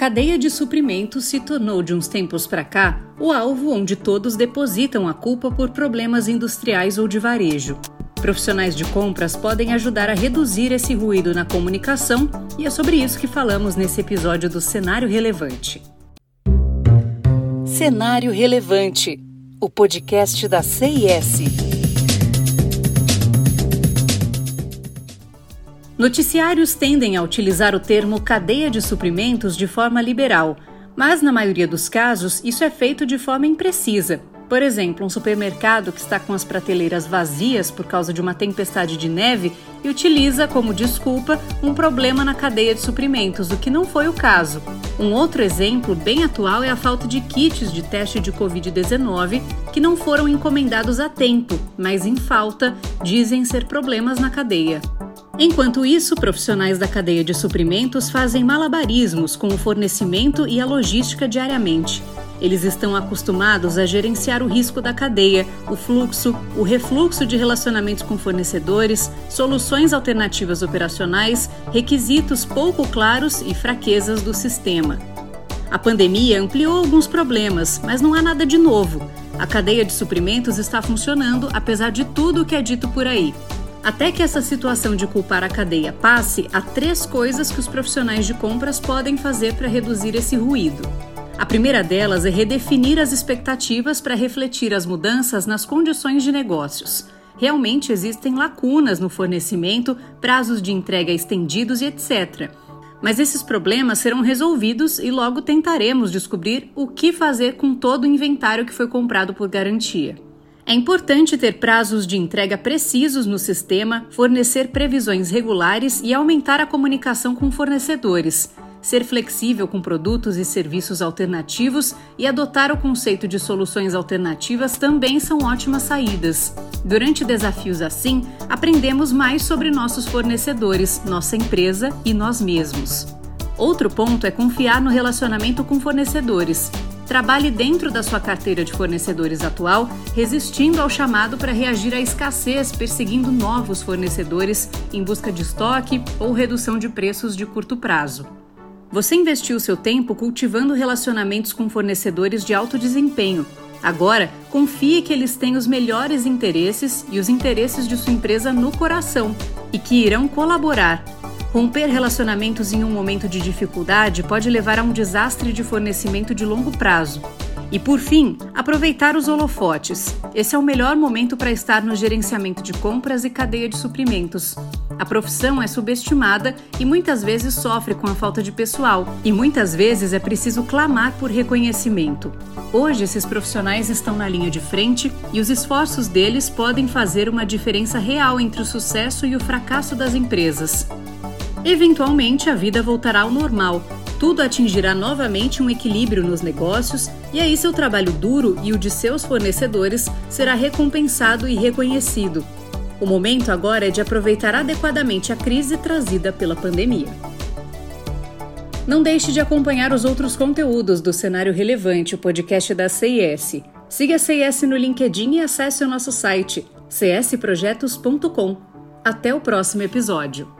cadeia de suprimentos se tornou de uns tempos para cá o alvo onde todos depositam a culpa por problemas industriais ou de varejo. Profissionais de compras podem ajudar a reduzir esse ruído na comunicação e é sobre isso que falamos nesse episódio do Cenário Relevante. Cenário Relevante, o podcast da CIS. Noticiários tendem a utilizar o termo cadeia de suprimentos de forma liberal, mas na maioria dos casos isso é feito de forma imprecisa. Por exemplo, um supermercado que está com as prateleiras vazias por causa de uma tempestade de neve e utiliza como desculpa um problema na cadeia de suprimentos, o que não foi o caso. Um outro exemplo bem atual é a falta de kits de teste de Covid-19 que não foram encomendados a tempo, mas em falta dizem ser problemas na cadeia. Enquanto isso, profissionais da cadeia de suprimentos fazem malabarismos com o fornecimento e a logística diariamente. Eles estão acostumados a gerenciar o risco da cadeia, o fluxo, o refluxo de relacionamentos com fornecedores, soluções alternativas operacionais, requisitos pouco claros e fraquezas do sistema. A pandemia ampliou alguns problemas, mas não há nada de novo. A cadeia de suprimentos está funcionando apesar de tudo o que é dito por aí. Até que essa situação de culpar a cadeia passe, há três coisas que os profissionais de compras podem fazer para reduzir esse ruído. A primeira delas é redefinir as expectativas para refletir as mudanças nas condições de negócios. Realmente existem lacunas no fornecimento, prazos de entrega estendidos e etc. Mas esses problemas serão resolvidos e logo tentaremos descobrir o que fazer com todo o inventário que foi comprado por garantia. É importante ter prazos de entrega precisos no sistema, fornecer previsões regulares e aumentar a comunicação com fornecedores. Ser flexível com produtos e serviços alternativos e adotar o conceito de soluções alternativas também são ótimas saídas. Durante desafios assim, aprendemos mais sobre nossos fornecedores, nossa empresa e nós mesmos. Outro ponto é confiar no relacionamento com fornecedores. Trabalhe dentro da sua carteira de fornecedores atual, resistindo ao chamado para reagir à escassez, perseguindo novos fornecedores em busca de estoque ou redução de preços de curto prazo. Você investiu seu tempo cultivando relacionamentos com fornecedores de alto desempenho. Agora, confie que eles têm os melhores interesses e os interesses de sua empresa no coração e que irão colaborar Romper relacionamentos em um momento de dificuldade pode levar a um desastre de fornecimento de longo prazo. E por fim, aproveitar os holofotes. Esse é o melhor momento para estar no gerenciamento de compras e cadeia de suprimentos. A profissão é subestimada e muitas vezes sofre com a falta de pessoal, e muitas vezes é preciso clamar por reconhecimento. Hoje, esses profissionais estão na linha de frente e os esforços deles podem fazer uma diferença real entre o sucesso e o fracasso das empresas. Eventualmente, a vida voltará ao normal, tudo atingirá novamente um equilíbrio nos negócios e aí seu trabalho duro e o de seus fornecedores será recompensado e reconhecido. O momento agora é de aproveitar adequadamente a crise trazida pela pandemia. Não deixe de acompanhar os outros conteúdos do Cenário Relevante, o podcast da CIS. Siga a CIS no LinkedIn e acesse o nosso site csprojetos.com. Até o próximo episódio.